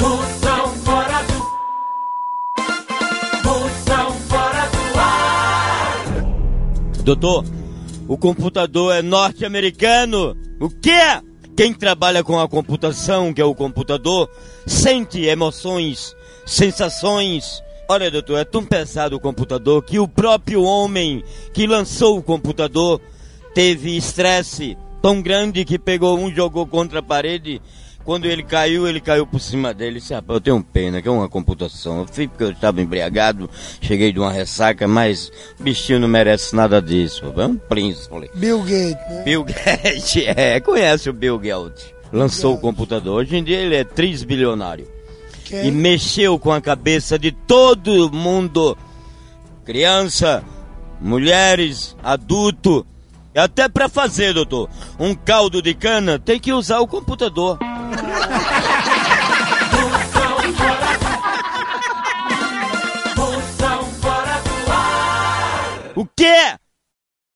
Moção fora do. Moção fora do ar. Doutor, o computador é norte-americano. O quê? Quem trabalha com a computação, que é o computador, sente emoções, sensações. Olha, doutor, é tão pesado o computador que o próprio homem que lançou o computador teve estresse tão grande que pegou um, jogou contra a parede. Quando ele caiu, ele caiu por cima dele. Disse, rapaz, eu tenho pena, que é uma computação. Eu fui porque eu estava embriagado, cheguei de uma ressaca, mas o bichinho não merece nada disso. É um príncipe. Bill Gates, né? Bill Gates, é, conhece o Bill Gates. Lançou o computador. Hoje em dia ele é trisbilionário. Que E mexeu com a cabeça de todo mundo. Criança, mulheres, adulto. E até para fazer, doutor, um caldo de cana tem que usar o computador. O quê?